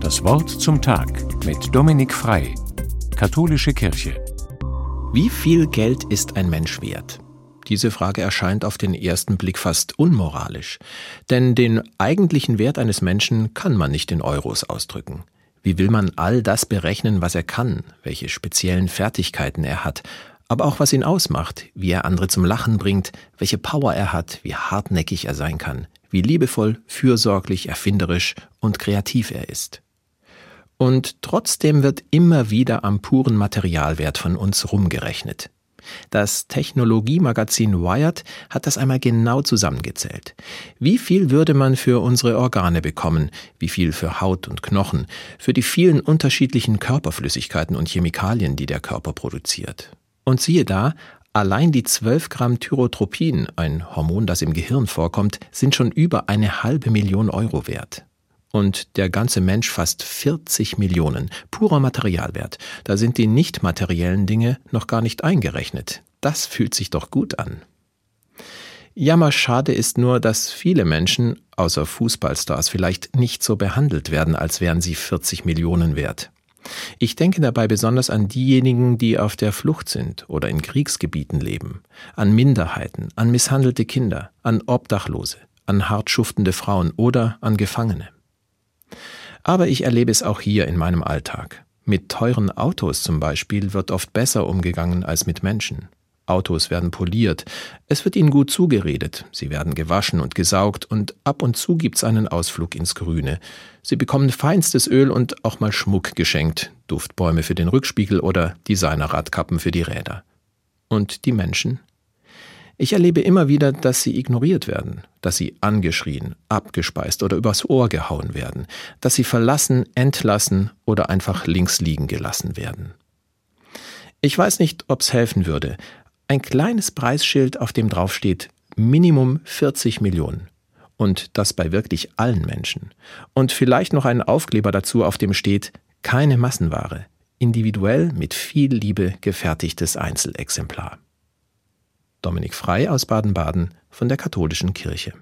Das Wort zum Tag mit Dominik Frei, Katholische Kirche. Wie viel Geld ist ein Mensch wert? Diese Frage erscheint auf den ersten Blick fast unmoralisch, denn den eigentlichen Wert eines Menschen kann man nicht in Euros ausdrücken. Wie will man all das berechnen, was er kann, welche speziellen Fertigkeiten er hat, aber auch was ihn ausmacht, wie er andere zum Lachen bringt, welche Power er hat, wie hartnäckig er sein kann, wie liebevoll, fürsorglich, erfinderisch und kreativ er ist. Und trotzdem wird immer wieder am puren Materialwert von uns rumgerechnet. Das Technologiemagazin Wired hat das einmal genau zusammengezählt. Wie viel würde man für unsere Organe bekommen? Wie viel für Haut und Knochen? Für die vielen unterschiedlichen Körperflüssigkeiten und Chemikalien, die der Körper produziert? Und siehe da, allein die 12 Gramm Thyrotropiin, ein Hormon, das im Gehirn vorkommt, sind schon über eine halbe Million Euro wert und der ganze Mensch fast 40 Millionen. Purer Materialwert. Da sind die nicht materiellen Dinge noch gar nicht eingerechnet. Das fühlt sich doch gut an. Jammer schade ist nur, dass viele Menschen, außer Fußballstars, vielleicht nicht so behandelt werden, als wären sie 40 Millionen wert. Ich denke dabei besonders an diejenigen, die auf der Flucht sind oder in Kriegsgebieten leben, an Minderheiten, an misshandelte Kinder, an Obdachlose, an hart schuftende Frauen oder an Gefangene. Aber ich erlebe es auch hier in meinem Alltag. Mit teuren Autos zum Beispiel wird oft besser umgegangen als mit Menschen. Autos werden poliert, es wird ihnen gut zugeredet, sie werden gewaschen und gesaugt und ab und zu gibt's einen Ausflug ins Grüne. Sie bekommen feinstes Öl und auch mal Schmuck geschenkt, Duftbäume für den Rückspiegel oder Designerradkappen für die Räder. Und die Menschen? Ich erlebe immer wieder, dass sie ignoriert werden, dass sie angeschrien, abgespeist oder übers Ohr gehauen werden, dass sie verlassen, entlassen oder einfach links liegen gelassen werden. Ich weiß nicht, ob's helfen würde. Ein kleines Preisschild, auf dem draufsteht Minimum 40 Millionen. Und das bei wirklich allen Menschen. Und vielleicht noch einen Aufkleber dazu, auf dem steht keine Massenware, individuell mit viel Liebe gefertigtes Einzelexemplar. Dominik Frei aus Baden-Baden von der Katholischen Kirche.